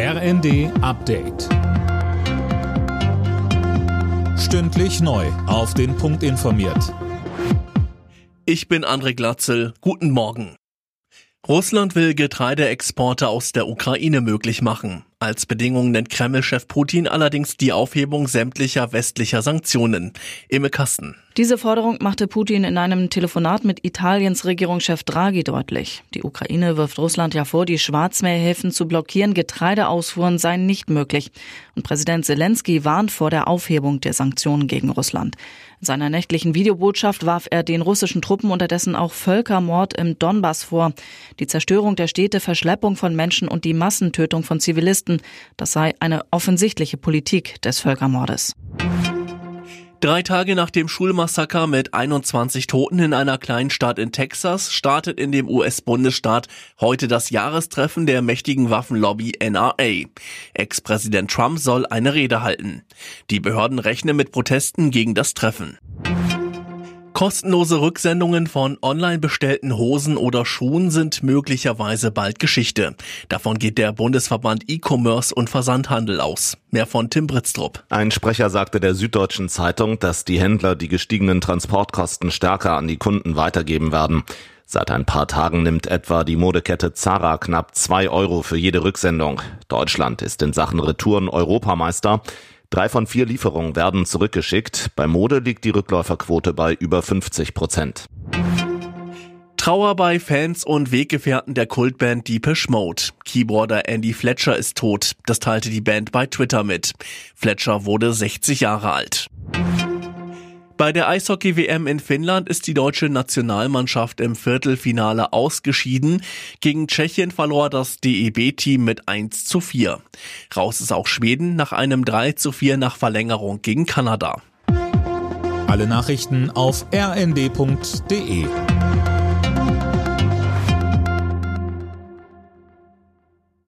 RND Update. Stündlich neu. Auf den Punkt informiert. Ich bin André Glatzel. Guten Morgen. Russland will Getreideexporte aus der Ukraine möglich machen. Als Bedingung nennt Kreml-Chef Putin allerdings die Aufhebung sämtlicher westlicher Sanktionen. Imme Kasten. Diese Forderung machte Putin in einem Telefonat mit Italiens Regierungschef Draghi deutlich. Die Ukraine wirft Russland ja vor, die Schwarzmeerhäfen zu blockieren. Getreideausfuhren seien nicht möglich. Und Präsident Zelensky warnt vor der Aufhebung der Sanktionen gegen Russland. In seiner nächtlichen Videobotschaft warf er den russischen Truppen unterdessen auch Völkermord im Donbass vor. Die Zerstörung der Städte, Verschleppung von Menschen und die Massentötung von Zivilisten Journalisten, das sei eine offensichtliche Politik des Völkermordes. Drei Tage nach dem Schulmassaker mit 21 Toten in einer kleinen Stadt in Texas startet in dem US-Bundesstaat heute das Jahrestreffen der mächtigen Waffenlobby NRA. Ex-Präsident Trump soll eine Rede halten. Die Behörden rechnen mit Protesten gegen das Treffen. Kostenlose Rücksendungen von online bestellten Hosen oder Schuhen sind möglicherweise bald Geschichte. Davon geht der Bundesverband E-Commerce und Versandhandel aus. Mehr von Tim Britztrup. Ein Sprecher sagte der Süddeutschen Zeitung, dass die Händler die gestiegenen Transportkosten stärker an die Kunden weitergeben werden. Seit ein paar Tagen nimmt etwa die Modekette Zara knapp zwei Euro für jede Rücksendung. Deutschland ist in Sachen Retouren Europameister. Drei von vier Lieferungen werden zurückgeschickt. Bei Mode liegt die Rückläuferquote bei über 50 Prozent. Trauer bei Fans und Weggefährten der Kultband Deepish Mode. Keyboarder Andy Fletcher ist tot. Das teilte die Band bei Twitter mit. Fletcher wurde 60 Jahre alt. Bei der Eishockey-WM in Finnland ist die deutsche Nationalmannschaft im Viertelfinale ausgeschieden. Gegen Tschechien verlor das DEB-Team mit 1 zu 4. Raus ist auch Schweden nach einem 3 zu 4 nach Verlängerung gegen Kanada. Alle Nachrichten auf rnd.de